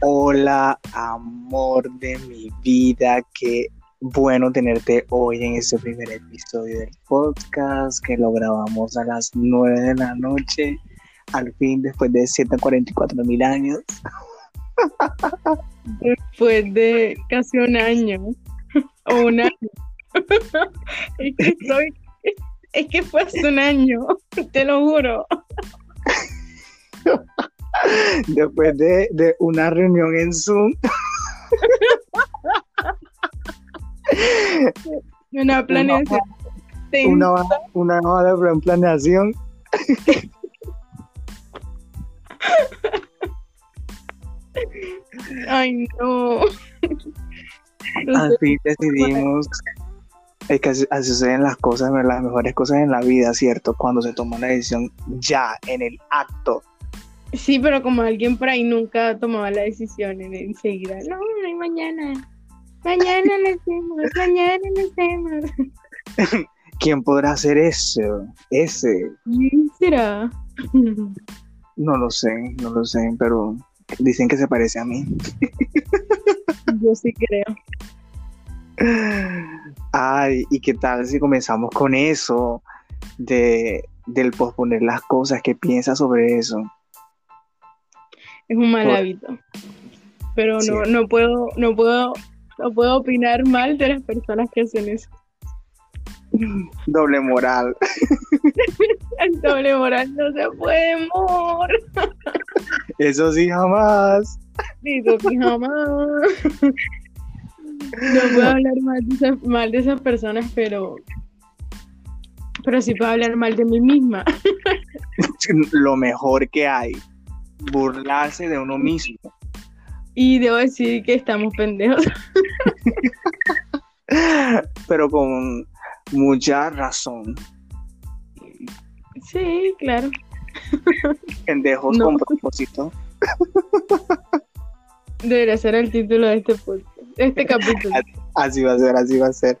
Hola, amor de mi vida, qué bueno tenerte hoy en este primer episodio del podcast que lo grabamos a las 9 de la noche, al fin después de 144 mil años. Después de casi un año, o un año. es, que es que fue hace un año, te lo juro. Después de, de una reunión en Zoom. Una planeación. Una, una, una de planeación. Ay, no. Al fin decidimos. Es que así, suceden las cosas, las mejores cosas en la vida, ¿cierto? Cuando se toma una decisión ya, en el acto. Sí, pero como alguien por ahí nunca tomaba la decisión en enseguida. No, no mañana. Mañana lo hacemos, mañana lo hacemos. ¿Quién podrá hacer eso? Ese. ¿Quién será? No lo sé, no lo sé, pero dicen que se parece a mí. Yo sí creo. Ay, ¿y qué tal si comenzamos con eso? De, del posponer las cosas, ¿qué piensas sobre eso? Es un mal hábito. Pero no, no puedo, no puedo no puedo opinar mal de las personas que hacen eso. Doble moral. El doble moral no se puede, amor. Eso sí, jamás. Eso sí, jamás. No puedo hablar mal de, esas, mal de esas personas, pero. Pero sí puedo hablar mal de mí misma. Lo mejor que hay. Burlarse de uno mismo. Y debo decir que estamos pendejos. Pero con mucha razón. Sí, claro. Pendejos con propósito. Debería ser el título de este este capítulo. Así va a ser, así va a ser.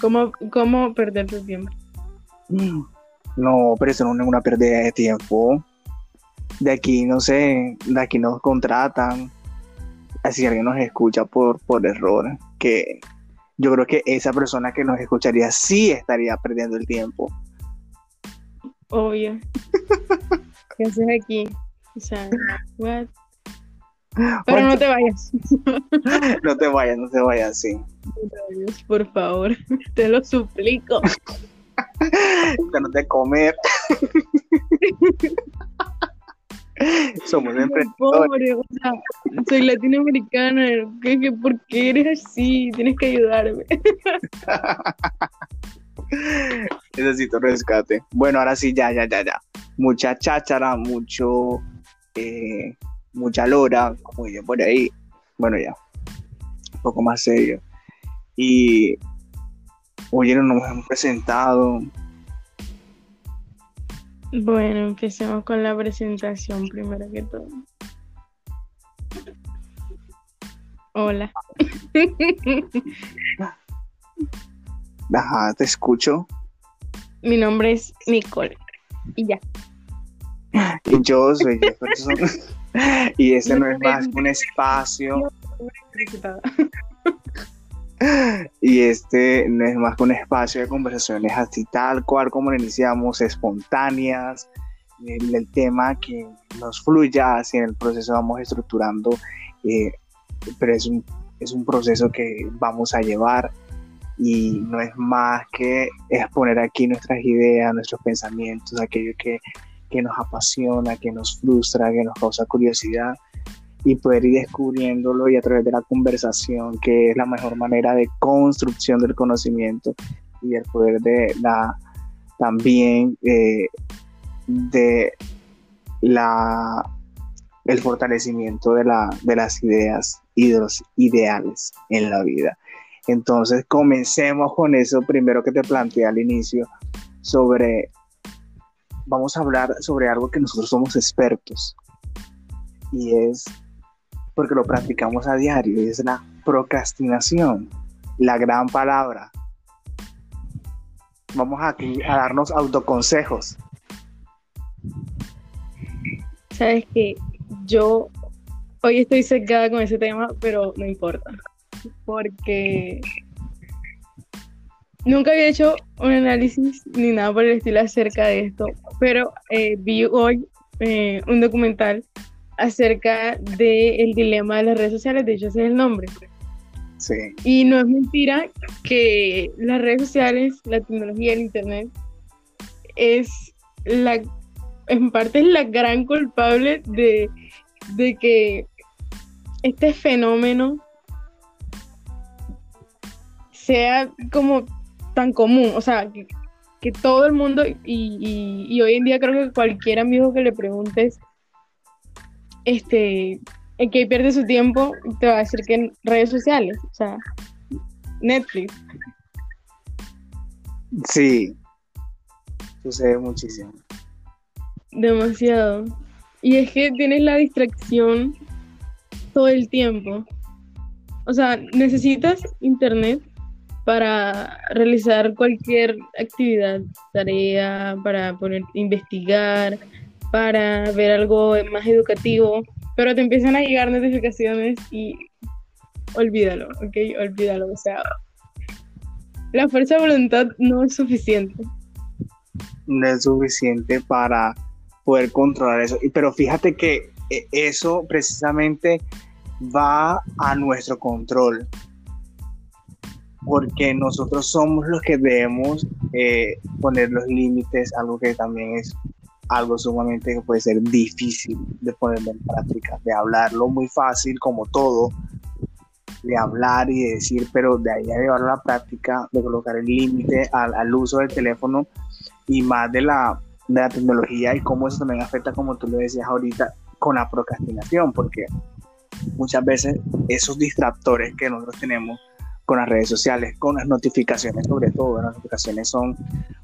¿Cómo, ¿Cómo perder tu tiempo? No, pero eso no es una pérdida de tiempo de aquí, no sé, de aquí nos contratan, así alguien nos escucha por, por error, que yo creo que esa persona que nos escucharía sí estaría perdiendo el tiempo. Obvio. ¿Qué haces aquí? O sea, what? Pero no te vayas. no te vayas, no te vayas, sí. Por favor, te lo suplico. que no te comer. Somos emprendedores. soy latinoamericana. ¿Qué, por qué eres así? Tienes que ayudarme. Necesito rescate. Bueno, ahora sí, ya, ya, ya, ya. Mucha cháchara, mucho. Eh, mucha lora, como yo por ahí. Bueno, ya. Un poco más serio. Y. Oye, no nos hemos presentado bueno, empecemos con la presentación primero que todo. Hola. Ajá, te escucho. Mi nombre es Nicole. Y ya. Y yo soy Jefferson. y ese no es más un espacio. y este no es más que un espacio de conversaciones así tal cual como lo iniciamos, espontáneas, el, tema que nos fluya, así en el proceso vamos estructurando, eh, pero es un, es un proceso que vamos a llevar y no es más que exponer aquí nuestras ideas, nuestros pensamientos, aquello que, que nos apasiona, que nos frustra, que nos causa curiosidad y poder ir descubriéndolo y a través de la conversación, que es la mejor manera de construcción del conocimiento y el poder de la también eh, de la el fortalecimiento de, la, de las ideas y de los ideales en la vida. Entonces, comencemos con eso primero que te planteé al inicio sobre, vamos a hablar sobre algo que nosotros somos expertos y es porque lo practicamos a diario y es la procrastinación, la gran palabra. Vamos aquí a darnos autoconsejos. sabes que yo hoy estoy secada con ese tema, pero no importa. Porque nunca había hecho un análisis ni nada por el estilo acerca de esto, pero eh, vi hoy eh, un documental acerca del dilema de las redes sociales, de hecho ese es el nombre. Sí. Y no es mentira que las redes sociales, la tecnología, el internet, es la, en parte es la gran culpable de, de que este fenómeno sea como tan común, o sea, que, todo el mundo, y, y, hoy en día creo que cualquier amigo que le preguntes, este, en que pierde su tiempo, te va a decir que en redes sociales, o sea, Netflix. Sí, sucede muchísimo. Demasiado. Y es que tienes la distracción todo el tiempo. O sea, necesitas internet para realizar cualquier actividad, tarea, para poner, investigar, para ver algo más educativo, pero te empiezan a llegar notificaciones y olvídalo, ¿ok? Olvídalo, o sea, la fuerza de voluntad no es suficiente. No es suficiente para poder controlar eso. Pero fíjate que eh, eso precisamente va a nuestro control porque nosotros somos los que debemos eh, poner los límites, algo que también es algo sumamente que puede ser difícil de poner en práctica, de hablarlo muy fácil como todo, de hablar y de decir, pero de ahí a llevarlo a la práctica, de colocar el límite al, al, uso del teléfono y más de la, de la tecnología y cómo eso también afecta, como tú lo decías ahorita, con la procrastinación, porque muchas veces esos distractores que nosotros tenemos con las redes sociales, con las notificaciones sobre todo. Las notificaciones son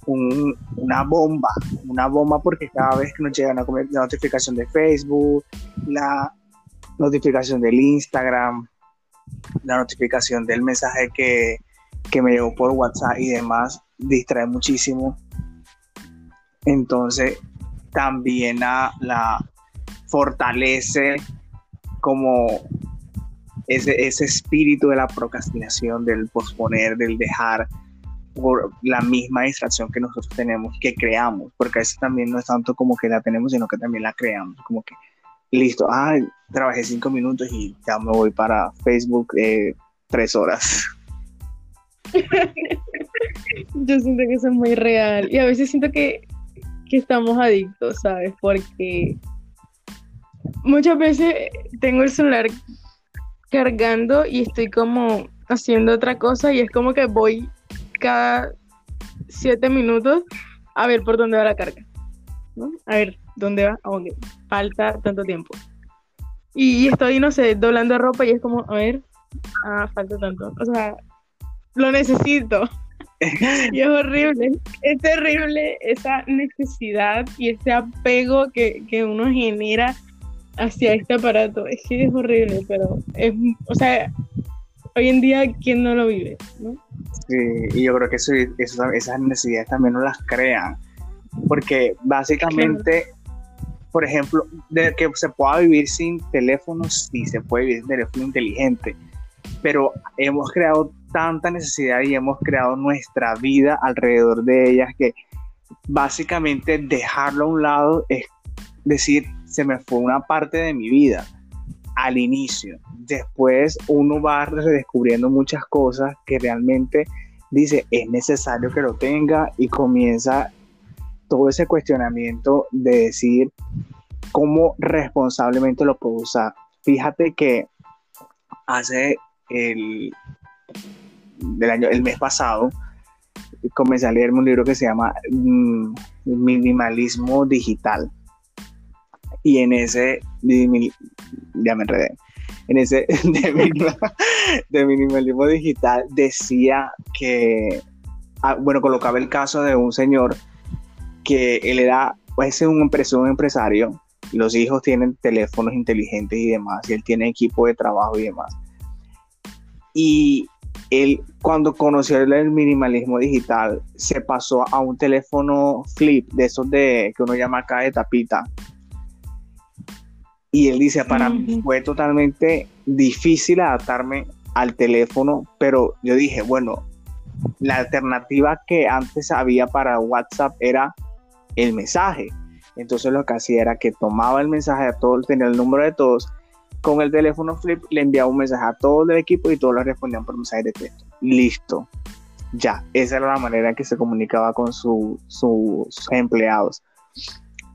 una bomba, una bomba porque cada vez que nos llega la notificación de Facebook, la notificación del Instagram, la notificación del mensaje que, que me llegó por WhatsApp y demás, distrae muchísimo. Entonces, también la fortalece como ese, ese espíritu de la procrastinación, del posponer, del dejar por la misma distracción que nosotros tenemos, que creamos, porque a también no es tanto como que la tenemos, sino que también la creamos, como que, listo, ah, trabajé cinco minutos y ya me voy para Facebook eh, tres horas. Yo siento que eso es muy real y a veces siento que, que estamos adictos, ¿sabes? Porque muchas veces tengo el celular cargando y estoy como haciendo otra cosa y es como que voy cada siete minutos a ver por dónde va la carga. A ver, ¿dónde va? Ah, falta tanto tiempo. Y estoy, no sé, doblando ropa y es como, a ver, ah, falta tanto. O sea, lo necesito. y es horrible, es terrible esa necesidad y ese apego que, que uno genera hacia este aparato. Es que es horrible, pero es, o sea, hoy en día, ¿quién no lo vive? ¿no? Sí, y yo creo que eso, esas necesidades también no las crean, porque básicamente, por ejemplo, de que se pueda vivir sin teléfonos, sí se puede vivir sin teléfono inteligente, pero hemos creado tanta necesidad y hemos creado nuestra vida alrededor de ellas que básicamente dejarlo a un lado es decir, se me fue una parte de mi vida al inicio. Después uno va redescubriendo muchas cosas que realmente dice es necesario que lo tenga y comienza todo ese cuestionamiento de decir cómo responsablemente lo puedo usar. Fíjate que hace el, del año, el mes pasado comencé a leerme un libro que se llama mm, Minimalismo Digital y en ese, ya me enredé, en ese de, minimalismo digital decía que, ah, bueno, colocaba el caso de un señor que él era, pues, un, un empresario, los hijos tienen teléfonos inteligentes y demás, y él tiene equipo de trabajo y demás. Y él, cuando conoció el minimalismo digital, se pasó a un teléfono flip, de esos de que uno llama acá de tapita, Y él dice, para mí fue totalmente difícil adaptarme al teléfono, pero yo dije, bueno, la alternativa que antes había para WhatsApp era el mensaje. Entonces lo que hacía era que tomaba el mensaje a todos, tenía el número de todos, con el teléfono flip le enviaba un mensaje a todo el equipo y todos le respondían por mensaje de texto. Listo. Ya, esa era la manera en que se comunicaba con sus empleados.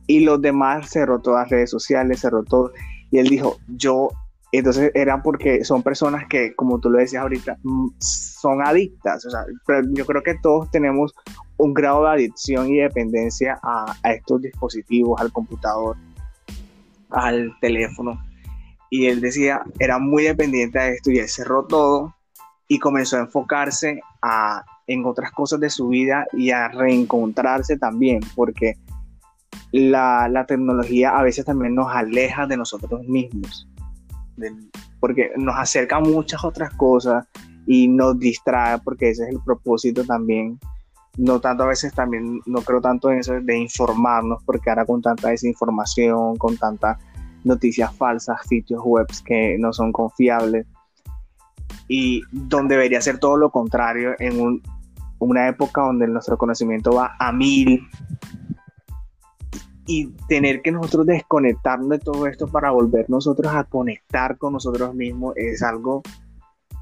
Y los demás cerró todas las redes sociales, cerró todo. Y él dijo, yo, entonces eran porque son personas que, como tú lo decías ahorita, mm, son adictas. O sea, yo creo que todos tenemos un grado de adicción y dependencia a, a estos dispositivos, al computador, al teléfono. Y él decía, era muy dependiente de esto y él cerró todo y comenzó a enfocarse a, en otras cosas de su vida y a reencontrarse también, porque la, la tecnología a veces también nos aleja de nosotros mismos, porque nos acerca a muchas otras cosas y nos distrae, porque ese es el propósito también. No tanto a veces también, no creo tanto en eso de informarnos, porque ahora con tanta desinformación, con tantas noticias falsas, sitios web que no son confiables, y donde debería ser todo lo contrario en una época donde nuestro conocimiento va a mil y tener que nosotros desconectarnos de todo esto para volver nosotros a conectar con nosotros mismos es algo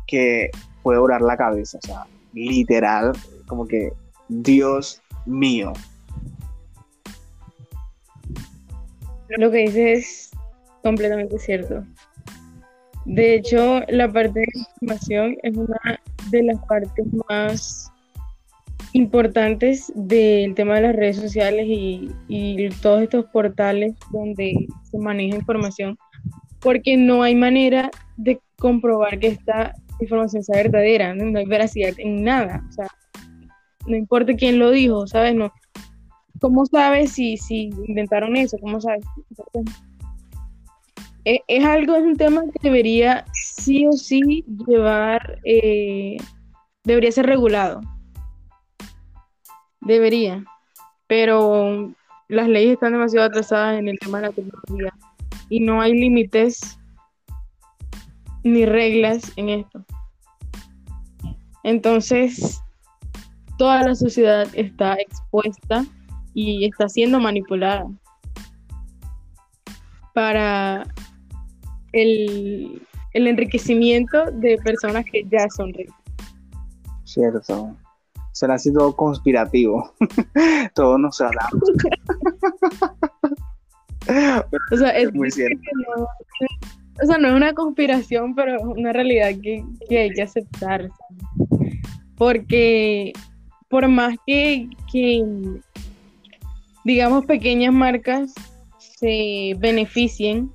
que puede orar la cabeza, o sea, literal, como que Dios mío. Lo que dices es completamente cierto. De hecho, la parte de información es una de las partes más importantes del tema de las redes sociales y, todos estos portales donde se maneja información, porque no hay manera de comprobar que esta información sea verdadera, no, hay veracidad en nada, o sea, no importa quién lo dijo, ¿sabes? No, ¿Cómo sabes si, si inventaron eso? ¿Cómo sabes? Eh, es, algo, es un tema que debería sí o sí llevar, eh, debería ser regulado. Debería. Pero las leyes están demasiado atrasadas en el tema de la tecnología y no hay límites ni reglas en esto. Entonces, toda la sociedad está expuesta y está siendo manipulada para el, enriquecimiento de personas que ya son ricas. Cierto. Será así todo conspirativo. Todos nos o sea, es, muy cierto. No, o sea, no es una conspiración, pero es una realidad que, hay que aceptar. Porque por más que, que, digamos, pequeñas marcas se beneficien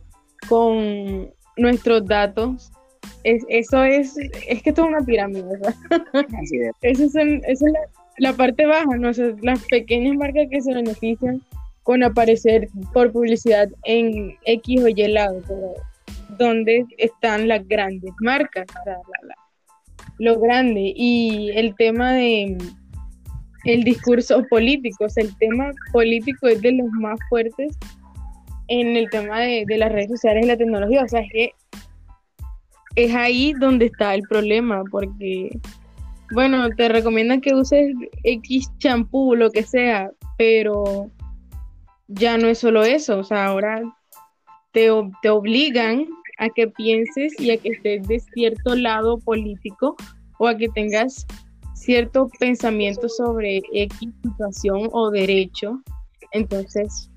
con nuestros datos. Es, eso es, es que esto es una pirámide, ¿verdad? Esa es, es la, parte baja, ¿no? las pequeñas marcas que se benefician con aparecer por publicidad en X o Y lado, pero ¿dónde están las grandes marcas? lo grande. Y el tema de el discurso político, o sea, el tema político es de los más fuertes en el tema de, las redes sociales y la tecnología. O sea, es que es ahí donde está el problema, porque, bueno, te recomiendan que uses X champú, lo que sea, pero ya no es solo eso, o sea, ahora te, te obligan a que pienses y a que estés de cierto lado político o a que tengas cierto pensamiento sobre X situación o derecho. Entonces,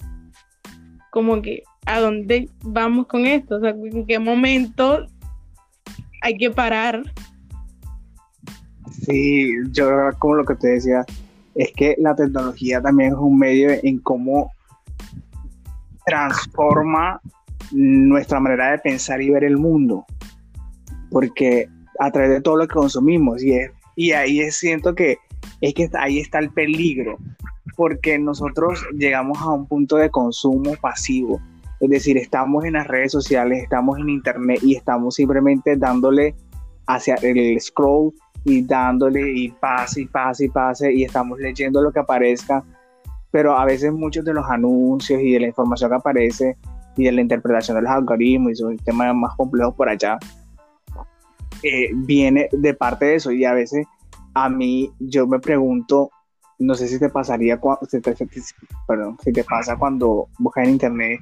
como que a dónde vamos con esto, o sea, en qué momento hay que parar. Sí, yo como lo que te decía, es que la tecnología también es un medio en cómo transforma nuestra manera de pensar y ver el mundo, porque a través de todo lo que consumimos y, es, y ahí siento que es que ahí está el peligro, porque nosotros llegamos a un punto de consumo pasivo. Es decir, estamos en las redes sociales, estamos en internet y estamos simplemente dándole hacia el scroll y dándole y pase y pase y pase y estamos leyendo lo que aparezca. Pero a veces muchos de los anuncios y de la información que aparece y de la interpretación de los algoritmos y son temas más complejos por allá, eh, viene de parte de eso y a veces a mí yo me pregunto, no sé si te pasaría, si te, si te pasa cuando buscas en internet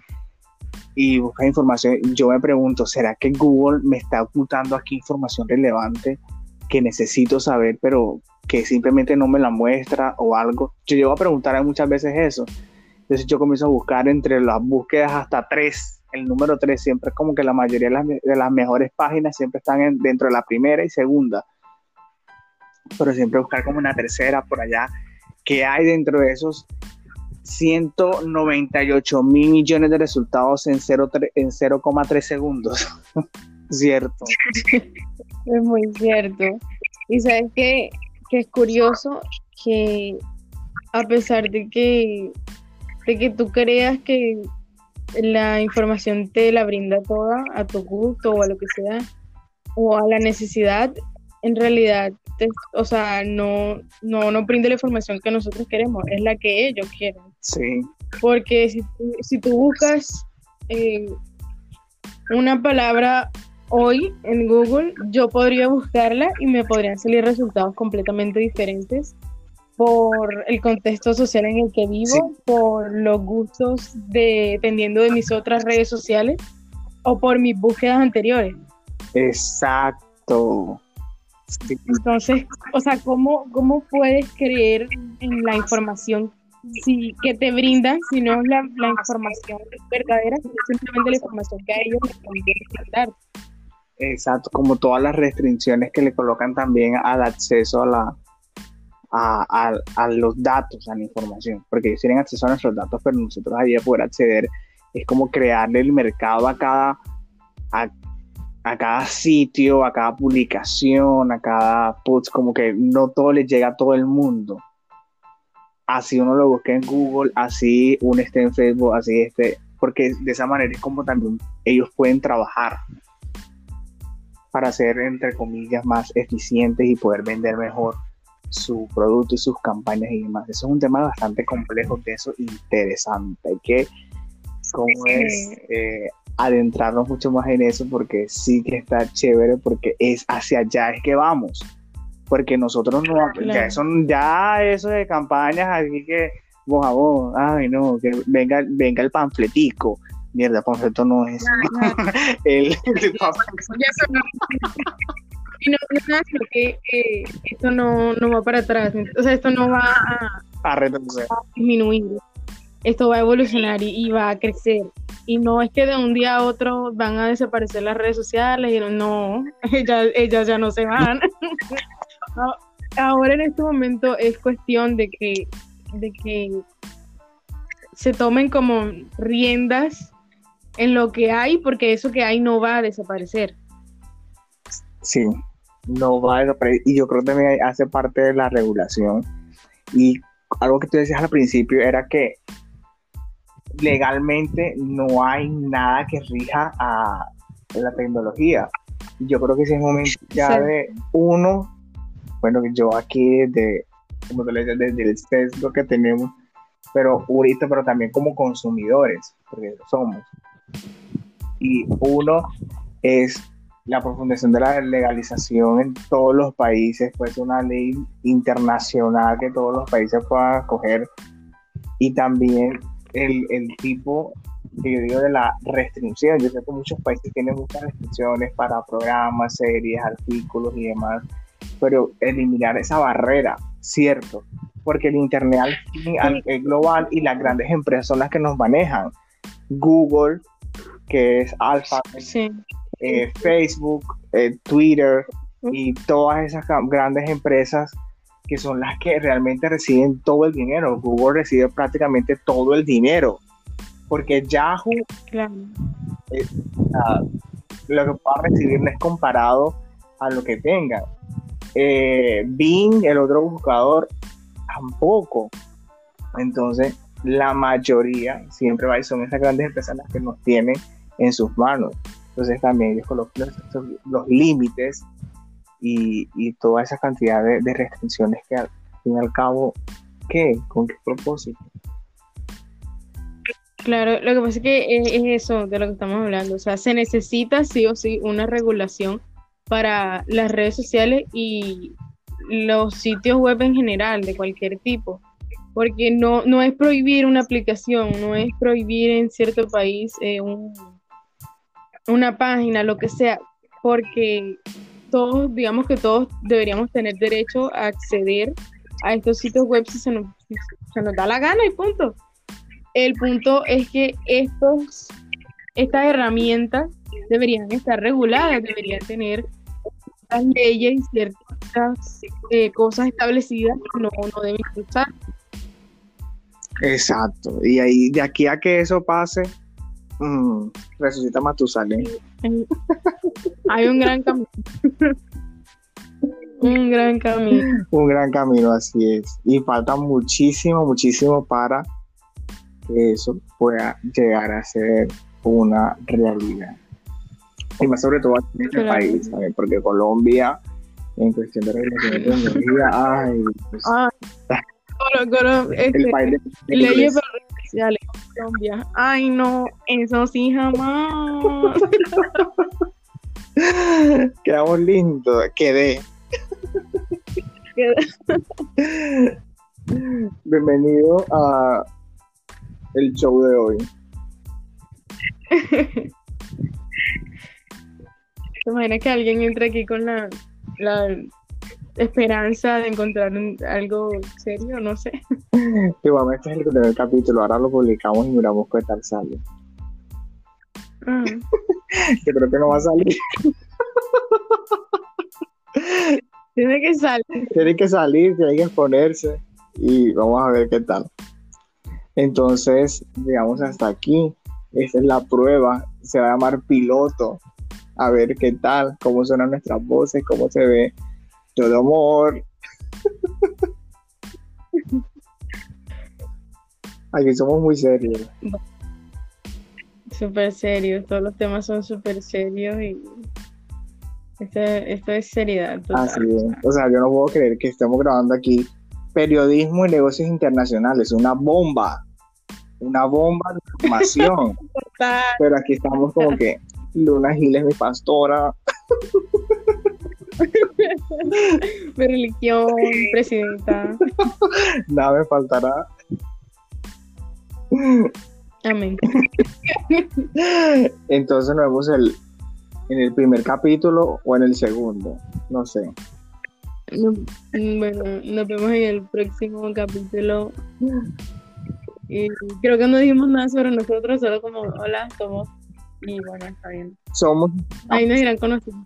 y buscas información, yo me pregunto, ¿será que Google me está ocultando aquí información relevante que necesito saber, pero que simplemente no me la muestra o algo? Yo llevo a preguntar muchas veces eso. Entonces yo comienzo a buscar entre las búsquedas hasta tres. El número tres siempre es como que la mayoría de las, mejores páginas siempre están dentro de la primera y segunda. Pero siempre buscar como una tercera por allá. que hay dentro de esos 198 mil millones de resultados en 0,3 segundos? cierto. Es muy cierto. Y sabes que, que es curioso que a pesar de que de que tú creas que la información te la brinda toda a tu gusto o a lo que sea, o a la necesidad, en realidad, o sea, no, no, no brinda la información que nosotros queremos, es la que ellos quieren. Sí. Porque si, si tú buscas eh, una palabra hoy en Google, yo podría buscarla y me podrían salir resultados completamente diferentes por el contexto social en el que vivo, por los gustos dependiendo de mis otras redes sociales o por mis búsquedas anteriores. Exacto. Entonces, o sea, ¿cómo, ¿cómo puedes creer en la información si, que te brindan si no es la, información verdadera, sino simplemente la información que a ellos les conviene dar? Exacto, como todas las restricciones que le colocan también al acceso a la, a, los datos, a la información, porque ellos tienen acceso a nuestros datos, pero nosotros ahí a poder acceder es como crearle el mercado a cada, a, cada sitio, a cada publicación, a cada post, como que no todo le llega a todo el mundo. Así uno lo busca en Google, así uno esté en Facebook, así esté, porque de esa manera es como también ellos pueden trabajar para ser, entre comillas, más eficientes y poder vender mejor su producto y sus campañas y demás. Eso es un tema bastante complejo, de eso interesante. Que, como es, eh, adentrarnos mucho más en eso porque sí que está chévere, porque es hacia allá es que vamos. Porque nosotros no, ya, eso, ya eso de campañas, así que, vos a vos, ay no, que venga, venga el panfletico. Mierda, el panfleto no es. el, y no, no que esto no, no, va para atrás, o sea, esto no va a, a, disminuir, esto va a evolucionar y, va a crecer. Y no es que de un día a otro van a desaparecer las redes sociales, y no, ellas, ellas ya no se van. Ahora en este momento es cuestión de que, de que se tomen como riendas en lo que hay, porque eso que hay no va a desaparecer. Sí, no va a desaparecer. Y yo creo que también hace parte de la regulación. Y algo que tú decías al principio era que legalmente no hay nada que rija a la tecnología. Yo creo que ese es el momento ya de uno, bueno, yo aquí desde, como le dices, desde el sesgo que tenemos, pero ahorita, pero también como consumidores, porque somos. Y uno es la profundización de la legalización en todos los países, pues una ley internacional que todos los países puedan acoger y también el, el tipo que yo digo de la restricción. Yo sé que muchos países tienen muchas restricciones para programas, series, artículos y demás, pero eliminar esa barrera, cierto, porque el Internet es global y las grandes empresas son las que nos manejan. Google, que es Alpha, sí. Eh, Facebook, eh, Twitter y todas esas grandes empresas que son las que realmente reciben todo el dinero. Google recibe prácticamente todo el dinero, porque Yahoo, eh, lo que pueda recibir no es comparado a lo que tenga. Bing, el otro buscador, tampoco. Entonces, la mayoría siempre va y son esas grandes empresas las que nos tienen en sus manos. Entonces también ellos colocan los, límites y, toda esa cantidad de, restricciones que al fin y al cabo, ¿qué? ¿Con qué propósito? Claro, lo que pasa es que es, es eso de lo que estamos hablando. O sea, se necesita sí o sí una regulación para las redes sociales y los sitios web en general, de cualquier tipo. Porque no, no es prohibir una aplicación, no es prohibir en cierto país eh, un- una página, lo que sea, porque todos, digamos que todos deberíamos tener derecho a acceder a estos sitios web si se nos, da la gana y punto. El punto es que estos, estas herramientas deberían estar reguladas, deberían tener ciertas leyes y ciertas eh, cosas establecidas que no, no deben usar. Exacto. Y ahí, de aquí a que eso pase, mm, resucita Matusalén. Hay un gran camino. un gran camino. Un gran camino, así es. Y falta muchísimo, muchísimo para que eso pueda llegar a ser una realidad. Y más sobre todo aquí en este país, ¿sabes? Porque Colombia, en cuestión de regulación de tecnología, ay, pues, Ah, Colo- Colo- este, el país de leyes Colombia. Ay, no, eso sí jamás. Quedamos lindos, quedé. Bienvenido a el show de hoy. ¿Te imaginas que alguien entre aquí con la, la esperanza de encontrar un- algo serio? No sé. Igualmente es el primer capítulo, ahora lo publicamos y miramos qué tal sale. Ah, Yo creo que no va a salir. tiene que salir. Tiene que salir, tiene que exponerse y vamos a ver qué tal. Entonces, llegamos hasta aquí. Esta es la prueba. Se va a llamar piloto. A ver qué tal, cómo suenan nuestras voces, cómo se ve todo amor. Aquí somos muy serios. Súper serios. Todos los temas son súper serios y esto, esto es seriedad. Así es. O sea, yo no puedo creer que estemos grabando aquí periodismo y negocios internacionales. Una bomba. Una bomba de información. Total. Pero aquí estamos como que Luna Gil es mi pastora. Mi religión, presidenta. Nada me faltará. Amén. Entonces nos vemos el, en el primer capítulo o en el segundo. No sé. No- bueno, nos vemos en el próximo capítulo. Y creo que no dijimos nada sobre nosotros, solo como hola, somos. Y bueno, está bien. Somos Ahí nos irán conociendo.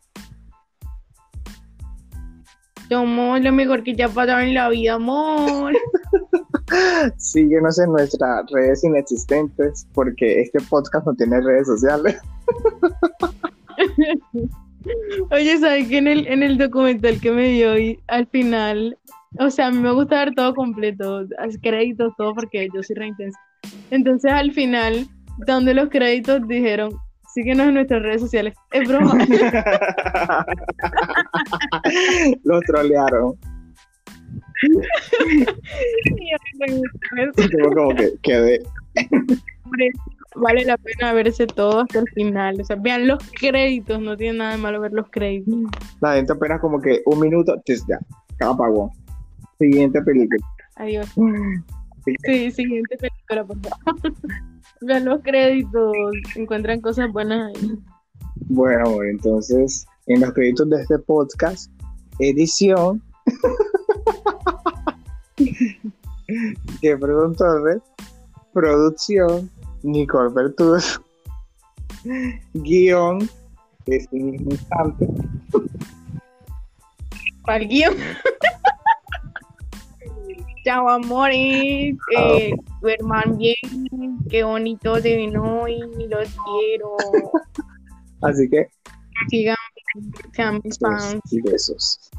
Somos lo mejor que ya ha pasado en la vida, amor. Síguenos en nuestras redes inexistentes porque este podcast no tiene redes sociales. Oye, ¿sabes que en el, en el documental que me dio y al final, o sea, a mí me gusta ver todo completo, créditos, todo, porque yo soy re intensa. Entonces, al final, donde los créditos dijeron, síguenos en nuestras redes sociales. Es broma. Los trolearon. Como, como que quedé. Vale la pena verse todo hasta el final. O sea, vean los créditos, no tiene nada de malo ver los créditos. La gente apenas como que un minuto, ya, apagó. Siguiente película. Adiós. Sí, siguiente película, por favor. Vean los créditos, encuentran cosas buenas ahí. Bueno, amor, entonces, en los créditos de este podcast, edición Jefferson Torres, producción Nicole Bertus, guion de este mismo instante. El guion. Chao, amores. Eh, duerman bien. Qué bonito se ven hoy. Los quiero. Así que, Sigan, sean mis fans. y besos.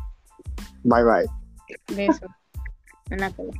Bye bye. Besos. En la cola.